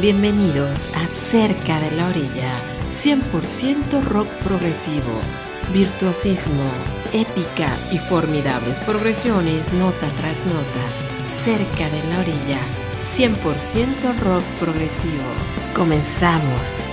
Bienvenidos a Cerca de la Orilla, 100% rock progresivo, virtuosismo, épica y formidables progresiones nota tras nota. Cerca de la Orilla, 100% rock progresivo. Comenzamos.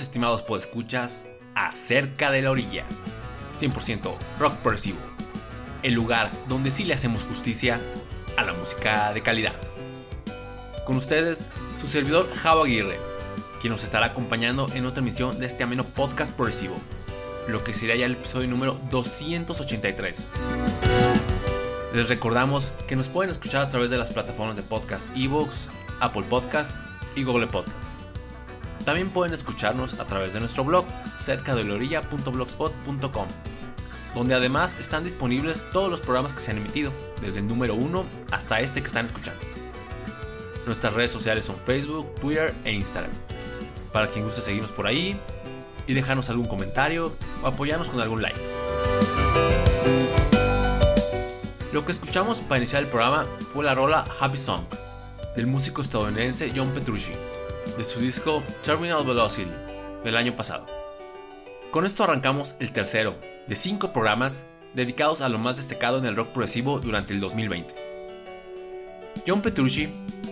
Estimados podescuchas a Cerca de la Orilla, 100% rock progresivo, el lugar donde sí le hacemos justicia a la música de calidad. Con ustedes, su servidor Javo Aguirre, quien nos estará acompañando en otra emisión de este ameno podcast progresivo, lo que sería ya el episodio número 283. Les recordamos que nos pueden escuchar a través de las plataformas de podcast Evox, Apple Podcast y Google Podcast. También pueden escucharnos a través de nuestro blog cerca de orilla.blogspot.com, donde además están disponibles todos los programas que se han emitido, desde el número 1 hasta este que están escuchando. Nuestras redes sociales son Facebook, Twitter e Instagram. Para quien guste seguirnos por ahí y dejarnos algún comentario o apoyarnos con algún like. Lo que escuchamos para iniciar el programa fue la rola Happy Song del músico estadounidense John Petrucci de su disco Terminal Velocity del año pasado. Con esto arrancamos el tercero de cinco programas dedicados a lo más destacado en el rock progresivo durante el 2020. John Petrucci,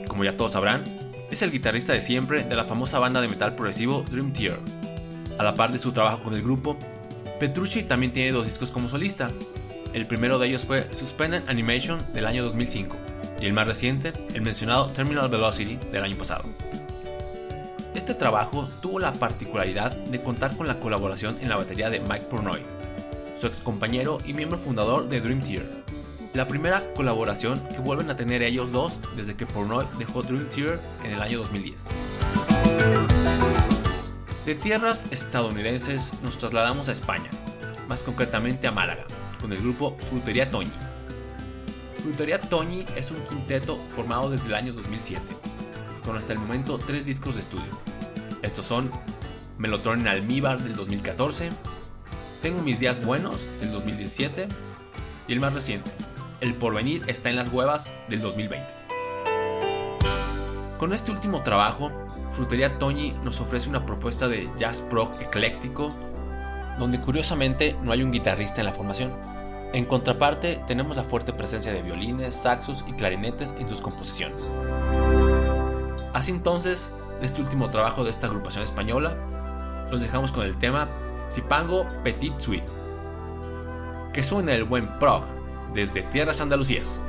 como ya todos sabrán, es el guitarrista de siempre de la famosa banda de metal progresivo Dream Theater. A la par de su trabajo con el grupo, Petrucci también tiene dos discos como solista. El primero de ellos fue Suspended Animation del año 2005 y el más reciente, el mencionado Terminal Velocity del año pasado. Este trabajo tuvo la particularidad de contar con la colaboración en la batería de Mike Pornoy, su ex compañero y miembro fundador de Dream Theater. La primera colaboración que vuelven a tener ellos dos desde que Pornoy dejó Dream Theater en el año 2010. De tierras estadounidenses nos trasladamos a España, más concretamente a Málaga, con el grupo Frutería Toñi. Frutería Toñi es un quinteto formado desde el año 2007 con hasta el momento tres discos de estudio. Estos son Melotron en Almíbar del 2014, Tengo mis días buenos del 2017 y el más reciente, El porvenir está en las huevas del 2020. Con este último trabajo, Frutería Toñi nos ofrece una propuesta de jazz rock ecléctico, donde curiosamente no hay un guitarrista en la formación. En contraparte, tenemos la fuerte presencia de violines, saxos y clarinetes en sus composiciones. Así entonces, de este último trabajo de esta agrupación española, nos dejamos con el tema Zipango Petit Suite, que suena el buen prog desde tierras andalucías.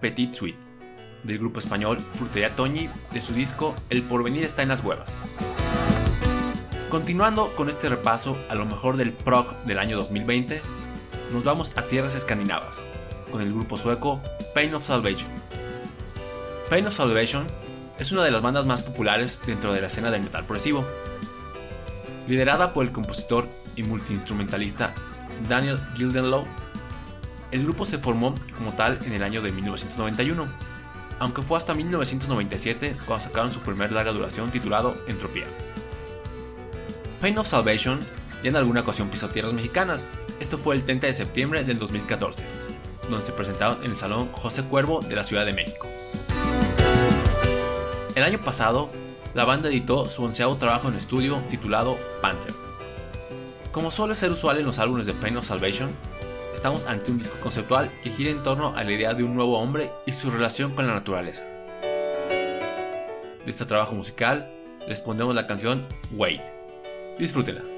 Petit Suite, del grupo español Frutería Toñi, de su disco El porvenir está en las huevas. Continuando con este repaso a lo mejor del prog del año 2020, nos vamos a tierras escandinavas, con el grupo sueco Pain of Salvation. Pain of Salvation es una de las bandas más populares dentro de la escena del metal progresivo. Liderada por el compositor y multiinstrumentalista Daniel Gildenlow, el grupo se formó como tal en el año de 1991. aunque fue hasta 1997 cuando sacaron su primer larga duración titulado Entropía. Pain of Salvation ya en alguna ocasión pisó tierras mexicanas, esto fue el 30 de septiembre del 2014, donde se presentaron en el Salón José Cuervo de la Ciudad de México. El año pasado, la banda editó su onceavo trabajo en estudio titulado Panther. Como suele ser usual en los álbumes de Pain of Salvation, estamos ante un disco conceptual que gira en torno a la idea de un nuevo hombre y su relación con la naturaleza. De este trabajo musical les pondremos la canción Wait. Disfrútela.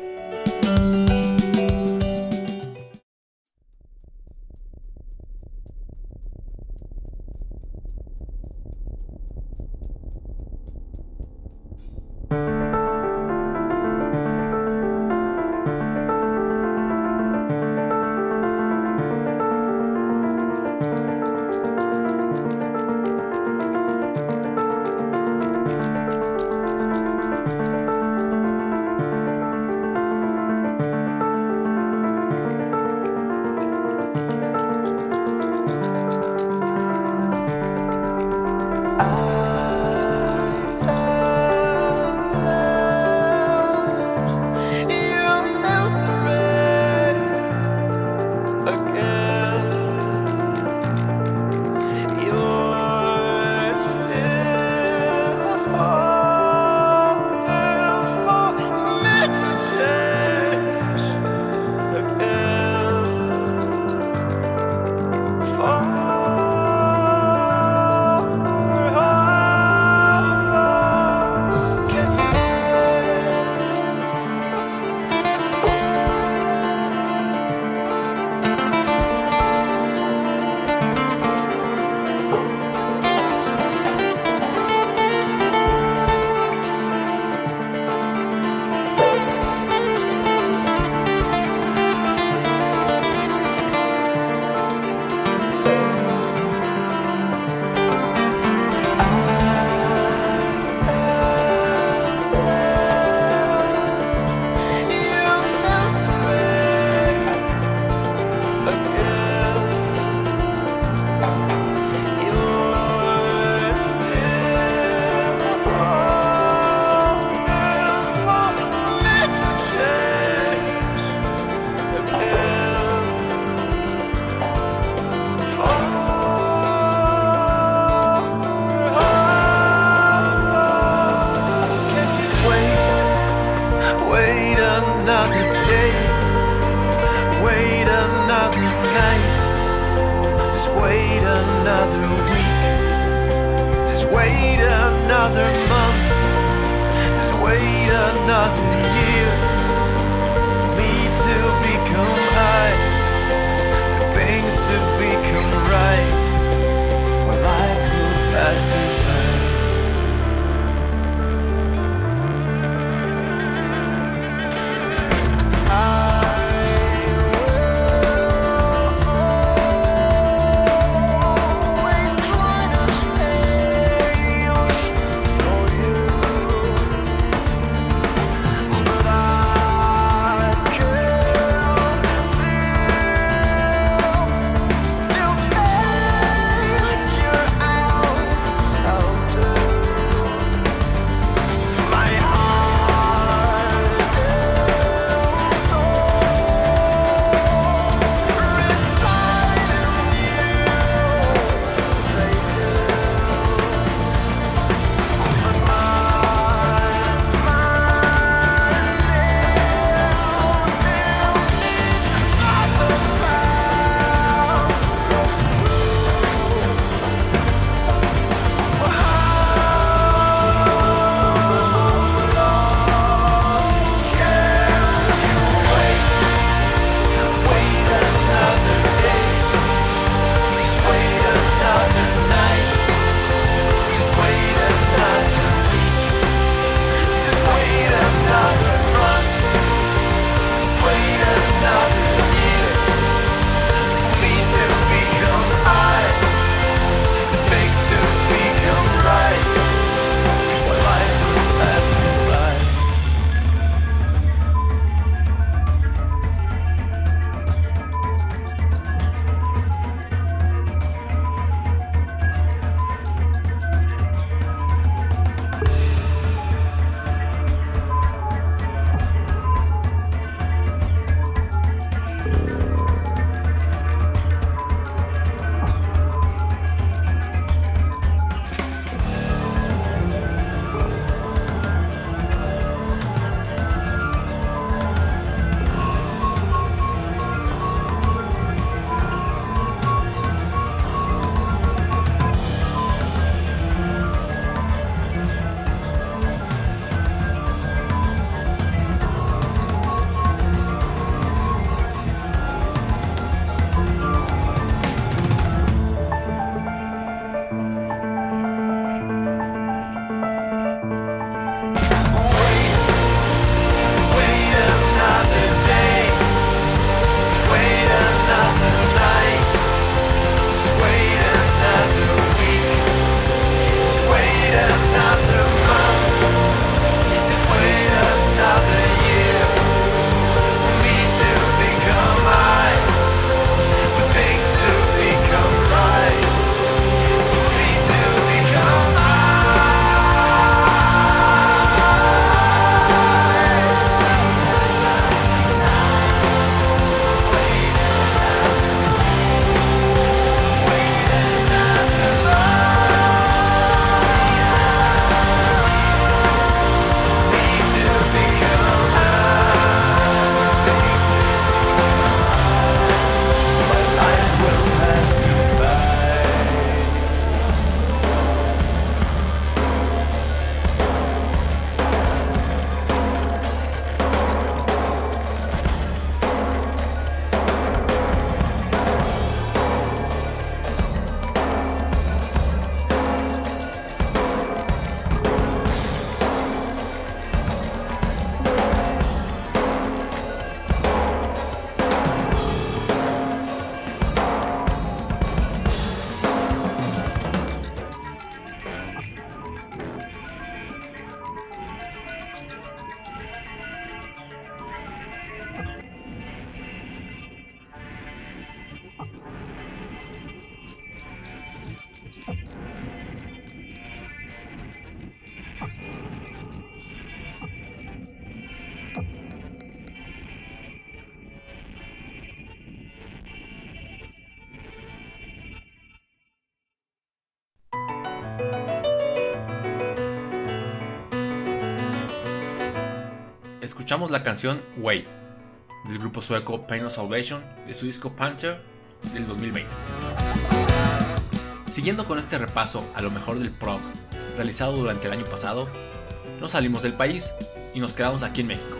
La canción Wait del grupo sueco Pain of Salvation de su disco Panther del 2020. Siguiendo con este repaso a lo mejor del prog realizado durante el año pasado, nos salimos del país y nos quedamos aquí en México,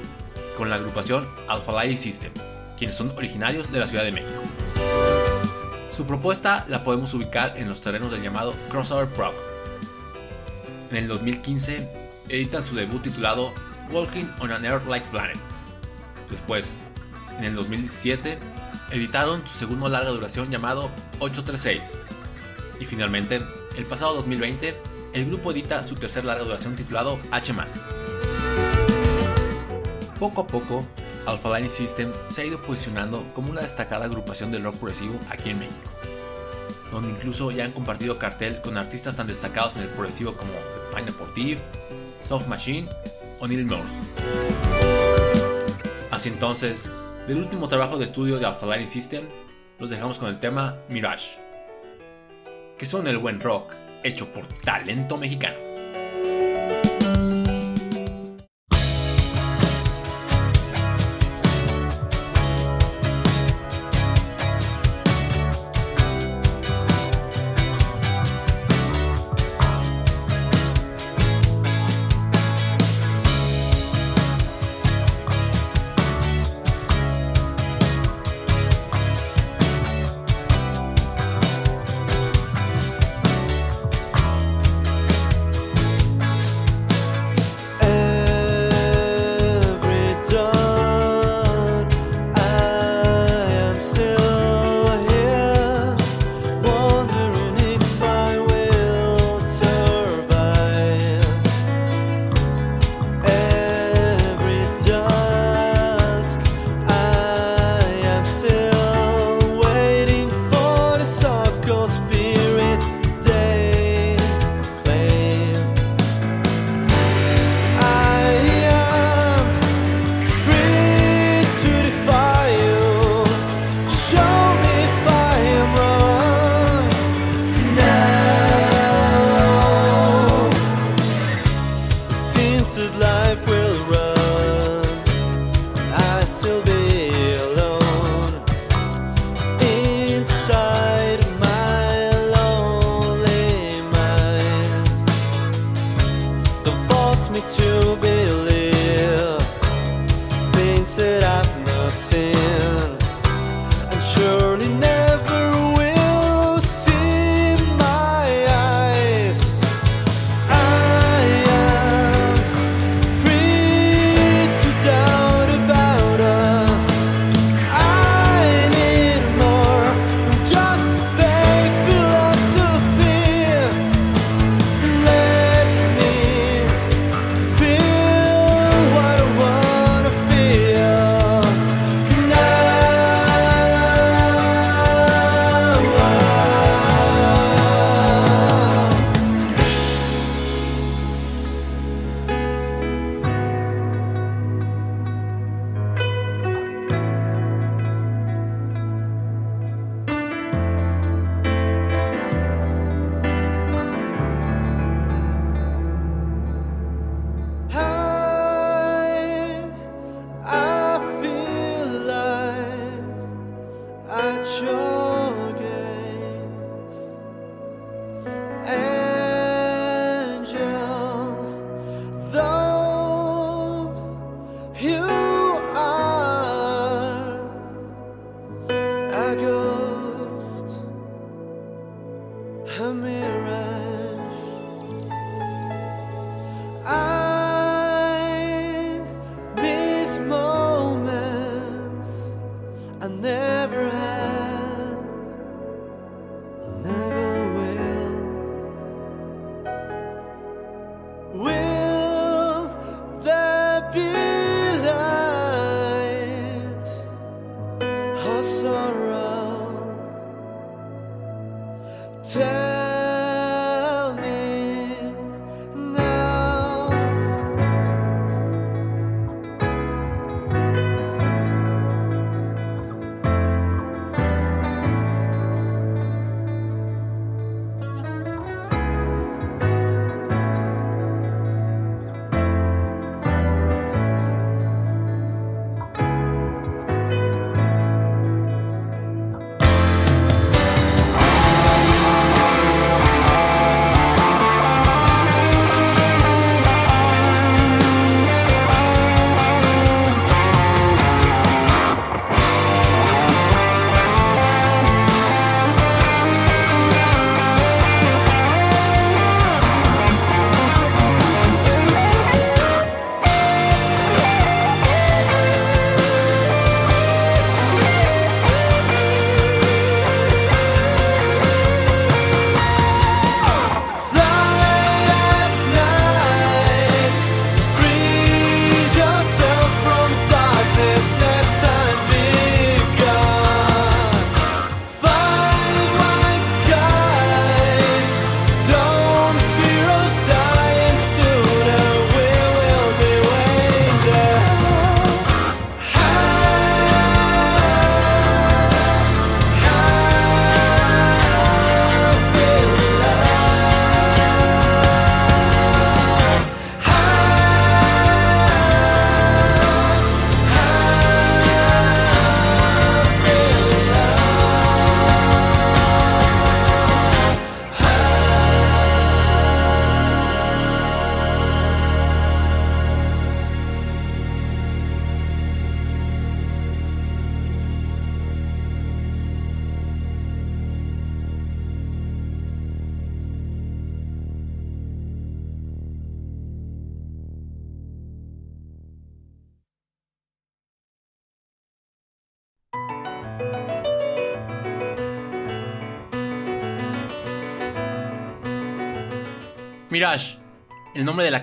con la agrupación Alpha Light System, quienes son originarios de la Ciudad de México. Su propuesta la podemos ubicar en los terrenos del llamado crossover prog. En el 2015 editan su debut titulado Walking on an Earth-like Planet. Después, en el 2017, editaron su segundo larga duración llamado 836. Y finalmente, el pasado 2020, el grupo edita su tercer larga duración titulado H. Poco a poco, Alpha Line System se ha ido posicionando como una destacada agrupación del rock progresivo aquí en México, donde incluso ya han compartido cartel con artistas tan destacados en el progresivo como The Pineapple Thief, Soft Machine o Neil Morse. Así entonces, del último trabajo de estudio de Alpha Line System, los dejamos con el tema Mirage, que son el buen rock hecho por talento mexicano.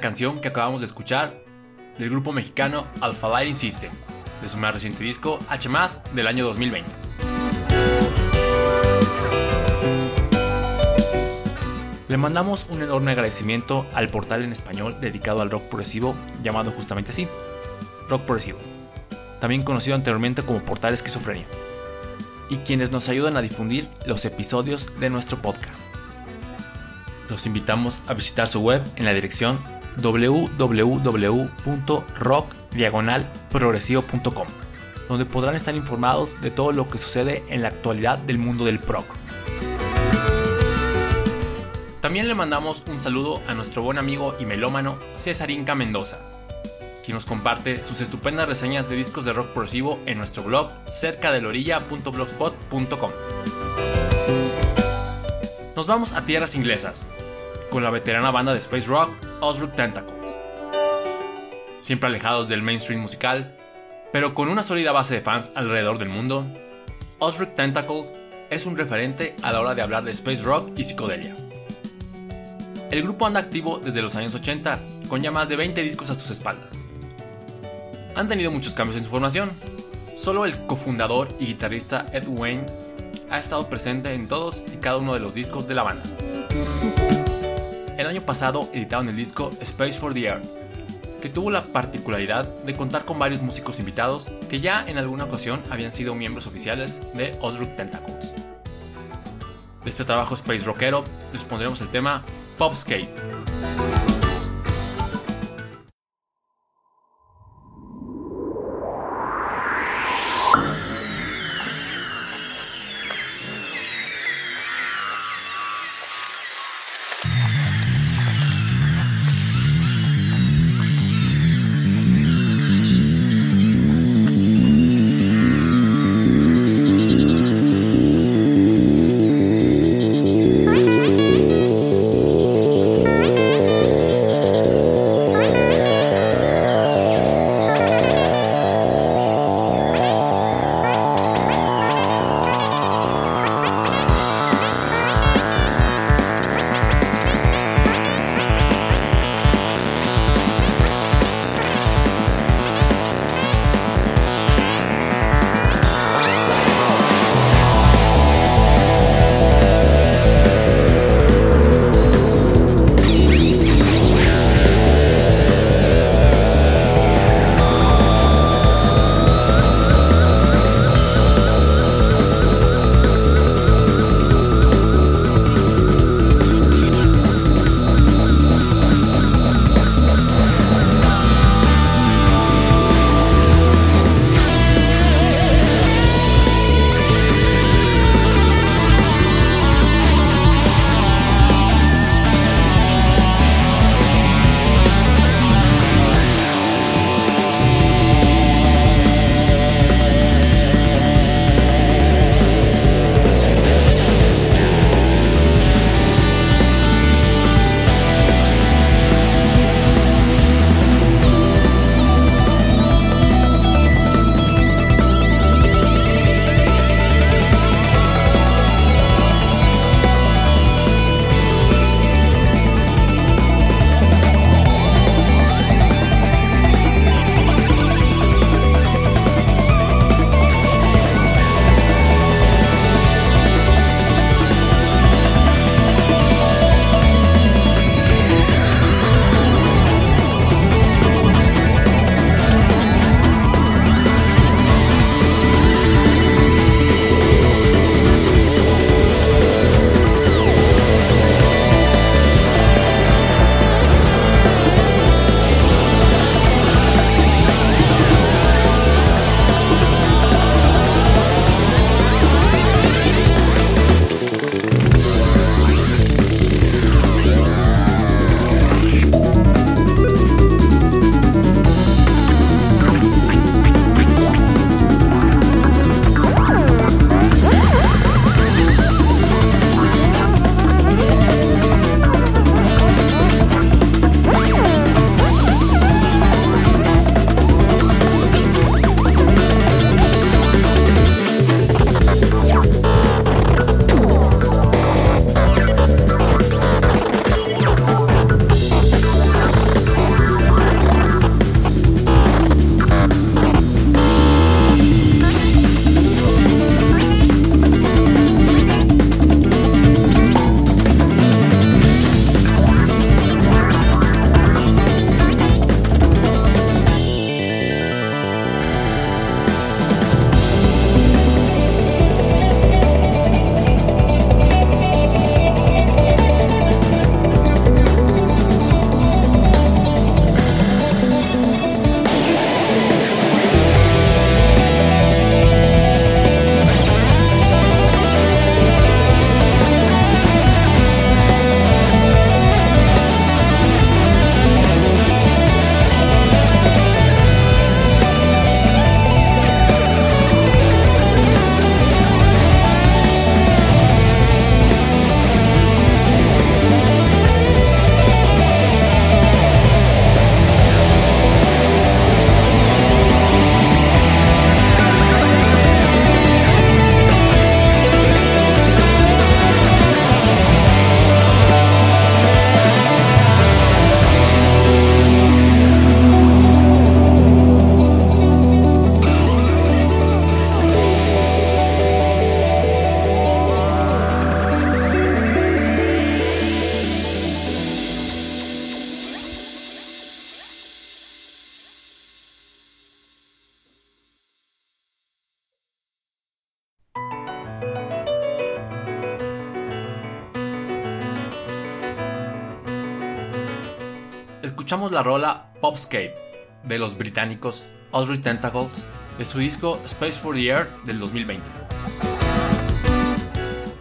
Canción que acabamos de escuchar del grupo mexicano Alpha Lighting System, de su más reciente disco H del año 2020. Le mandamos un enorme agradecimiento al portal en español dedicado al rock progresivo llamado justamente así, Rock Progresivo, también conocido anteriormente como Portal Esquizofrenia, y quienes nos ayudan a difundir los episodios de nuestro podcast. Los invitamos a visitar su web en la dirección www.rockdiagonalprogresivo.com, donde podrán estar informados de todo lo que sucede en la actualidad del mundo del prog. También le mandamos un saludo a nuestro buen amigo y melómano César Inca Mendoza, quien nos comparte sus estupendas reseñas de discos de rock progresivo en nuestro blog cerca de orilla.blogspot.com. Nos vamos a tierras inglesas, con la veterana banda de space rock Osric Tentacles. Siempre alejados del mainstream musical, pero con una sólida base de fans alrededor del mundo, Osric Tentacles es un referente a la hora de hablar de space rock y psicodelia. El grupo anda activo desde los años 80, con ya más de 20 discos a sus espaldas. Han tenido muchos cambios en su formación. Solo el cofundador y guitarrista Ed Wayne ha estado presente en todos y cada uno de los discos de la banda. El año pasado editaron el disco Space for the Earth, que tuvo la particularidad de contar con varios músicos invitados que ya en alguna ocasión habían sido miembros oficiales de Osric Tentacles. De este trabajo space rockero les pondremos el tema Pop la rola Popscape de los británicos Audrey Tentacles de su disco Space for the Air del 2020.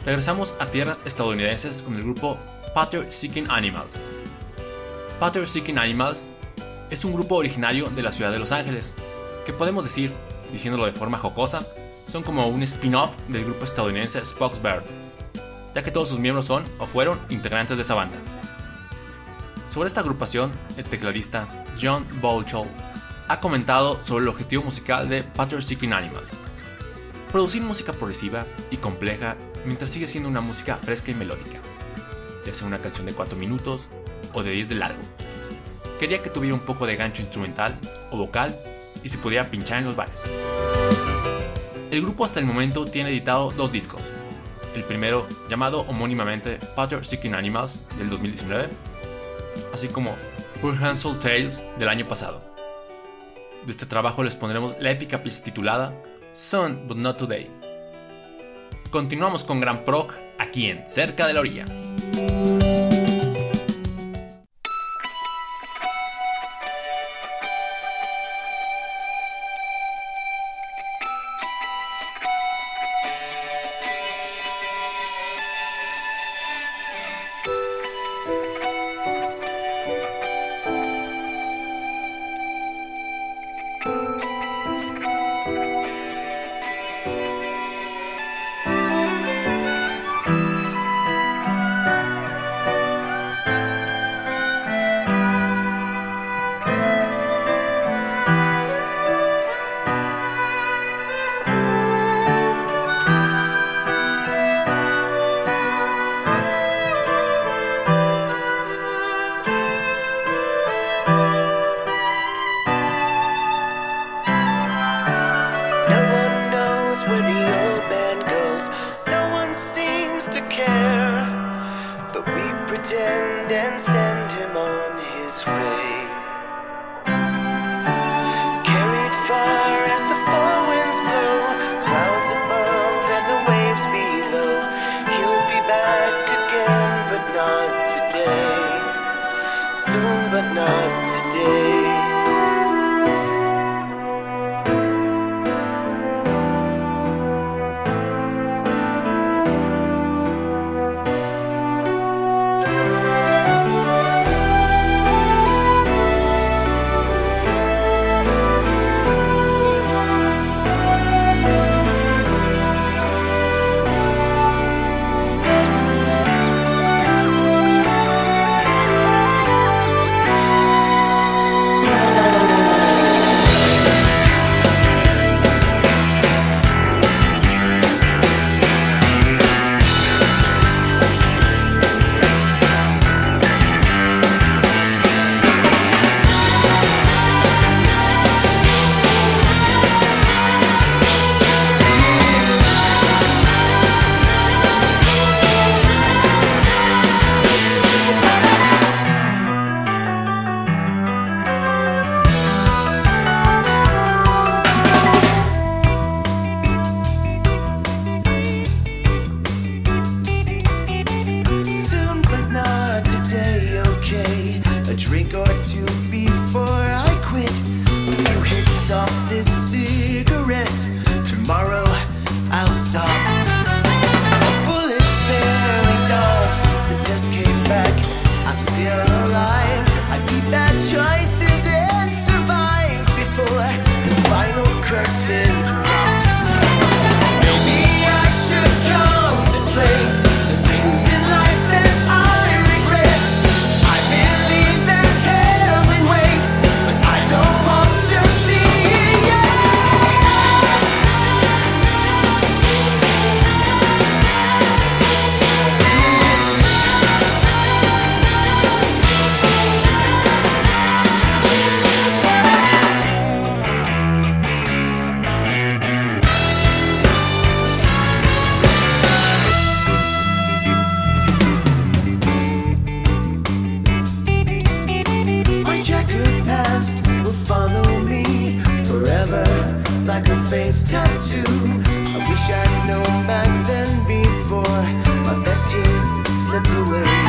Regresamos a tierras estadounidenses con el grupo Pater Seeking Animals. Pater Seeking Animals es un grupo originario de la ciudad de Los Ángeles, que podemos decir, diciéndolo de forma jocosa, son como un spin-off del grupo estadounidense Bear, ya que todos sus miembros son o fueron integrantes de esa banda. Sobre esta agrupación, el tecladista John Bouchel ha comentado sobre el objetivo musical de Pater Seeking Animals. Producir música progresiva y compleja mientras sigue siendo una música fresca y melódica, ya sea una canción de 4 minutos o de 10 de largo. Quería que tuviera un poco de gancho instrumental o vocal y se pudiera pinchar en los bares. El grupo hasta el momento tiene editado dos discos. El primero, llamado homónimamente Pater Seeking Animals del 2019, así como Hansel Tales del año pasado. De este trabajo les pondremos la épica pieza titulada Sun But Not Today. Continuamos con Gran Proc aquí en Cerca de la Orilla. this tattoo. I wish I'd known back then before my best years slipped away.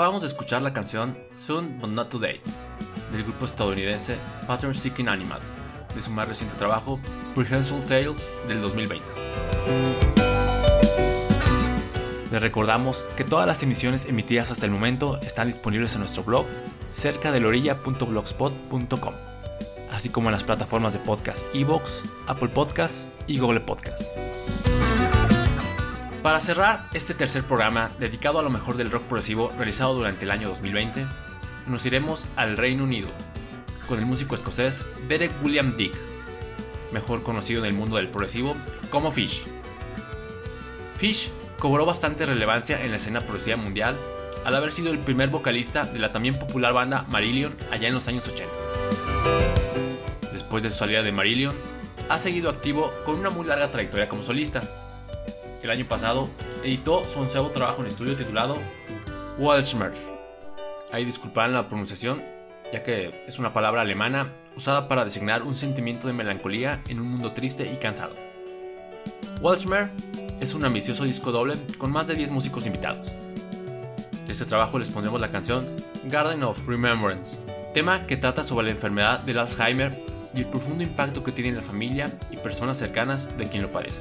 Acabamos de escuchar la canción Soon But Not Today del grupo estadounidense Pattern Seeking Animals, de su más reciente trabajo, Prehensile Tales del 2020. Les recordamos que todas las emisiones emitidas hasta el momento están disponibles en nuestro blog cerca de lorilla.blogspot.com, así como en las plataformas de podcast Evox, Apple Podcasts y Google Podcasts. Para cerrar este tercer programa dedicado a lo mejor del rock progresivo realizado durante el año 2020, nos iremos al Reino Unido con el músico escocés Derek William Dick, mejor conocido en el mundo del progresivo como Fish. Fish cobró bastante relevancia en la escena progresiva mundial al haber sido el primer vocalista de la también popular banda Marillion allá en los años 80. Después de su salida de Marillion, ha seguido activo con una muy larga trayectoria como solista. El año pasado editó su onceavo trabajo en estudio titulado Walschmer. Ahí disculparán la pronunciación, ya que es una palabra alemana usada para designar un sentimiento de melancolía en un mundo triste y cansado. Walschmer es un ambicioso disco doble con más de 10 músicos invitados. De este trabajo les pondremos la canción Garden of Remembrance, tema que trata sobre la enfermedad del Alzheimer y el profundo impacto que tiene en la familia y personas cercanas de quien lo padece.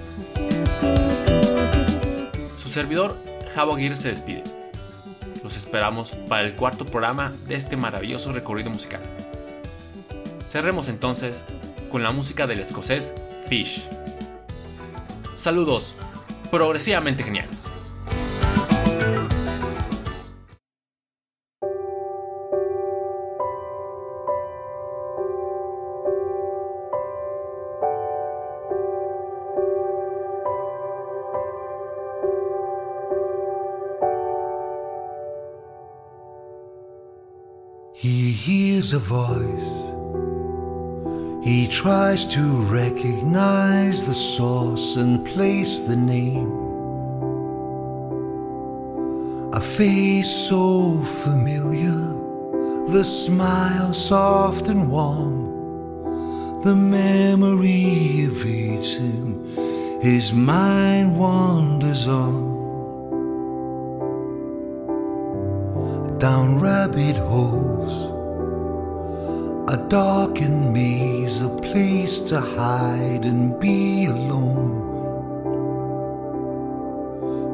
Su servidor, Javo Aguirre, se despide. Los esperamos para el cuarto programa de este maravilloso recorrido musical. Cerremos entonces con la música del escocés Fish. Saludos, progresivamente geniales. Hears a voice. He tries to recognize the source and place the name. A face so familiar, the smile soft and warm. The memory evades him, his mind wanders on. down rabbit holes. A darkened maze, a place to hide and be alone.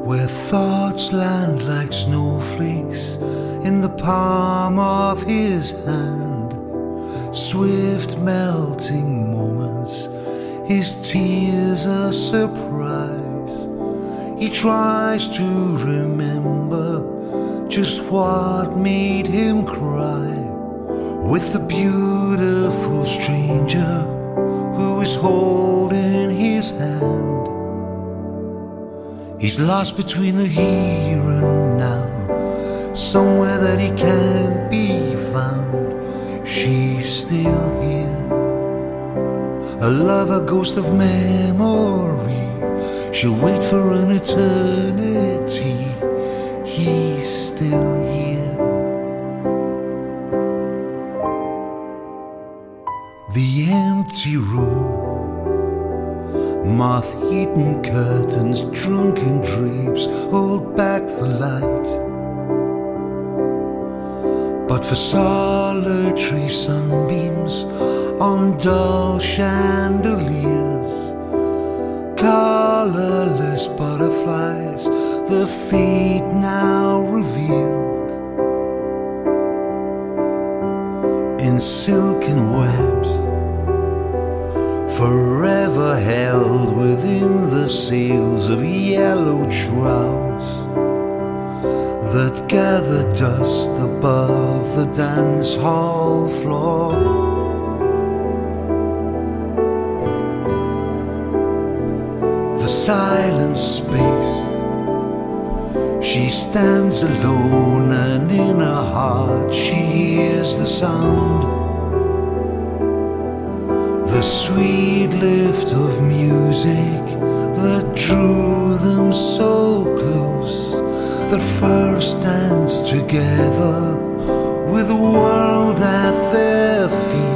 Where thoughts land like snowflakes in the palm of his hand. Swift melting moments, his tears a surprise. He tries to remember just what made him cry with a beautiful stranger who is holding his hand. He's lost between the here and now, somewhere that he can't be found. She's still here, a lover, ghost of memory. She'll wait for an eternity. He's still empty room, moth eaten curtains, drunken drapes hold back the light. But for solitary sunbeams on dull chandeliers, colorless butterflies the feet now revealed in silken webs, forever held within the sails of yellow shrouds that gather dust above the dance hall floor. The silent space she stands alone, and in her heart she hears the sound. Lift of music that drew them so close, that first danced together with the world at their feet.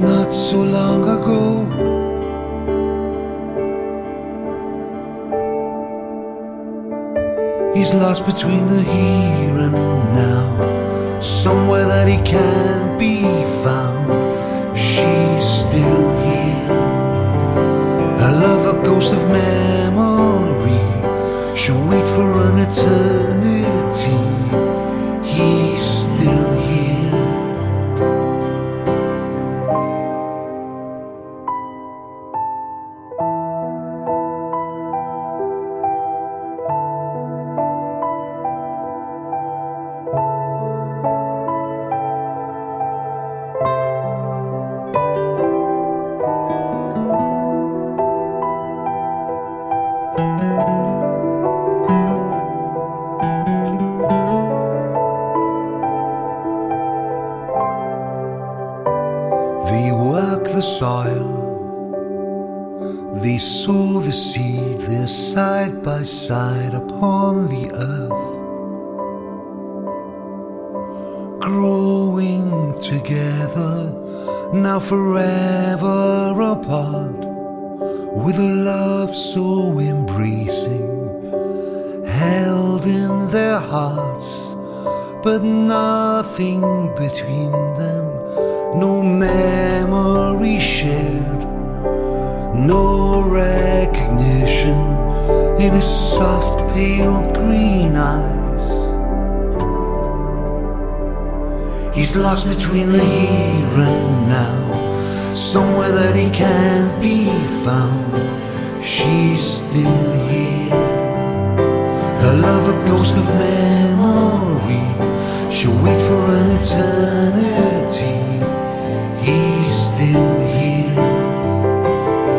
Not so long ago. He's lost between the here and now. Somewhere that he can't be found. Ghost of memory. She'll wait for an eternity. Between the here and now, somewhere that he can't be found. She's still here. Her love, a ghost of memory. She'll wait for an eternity. He's still here.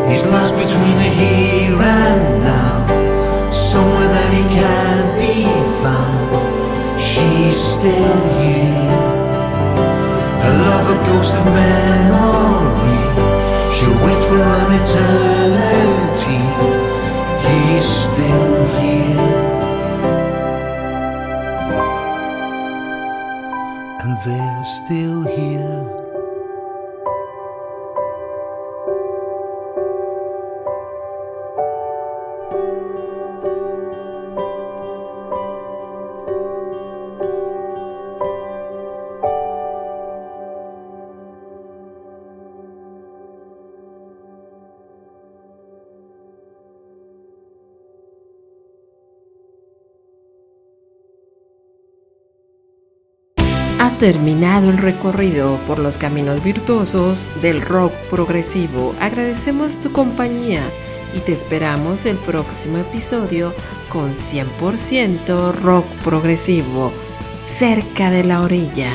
He's lost between the here and now, somewhere that he can't be found. She's still here. Ghost of memory. She'll wait for an eternity. He's still here. And they're still here. Terminado el recorrido por los caminos virtuosos del rock progresivo. Agradecemos tu compañía y te esperamos el próximo episodio con 100% rock progresivo, cerca de la orilla.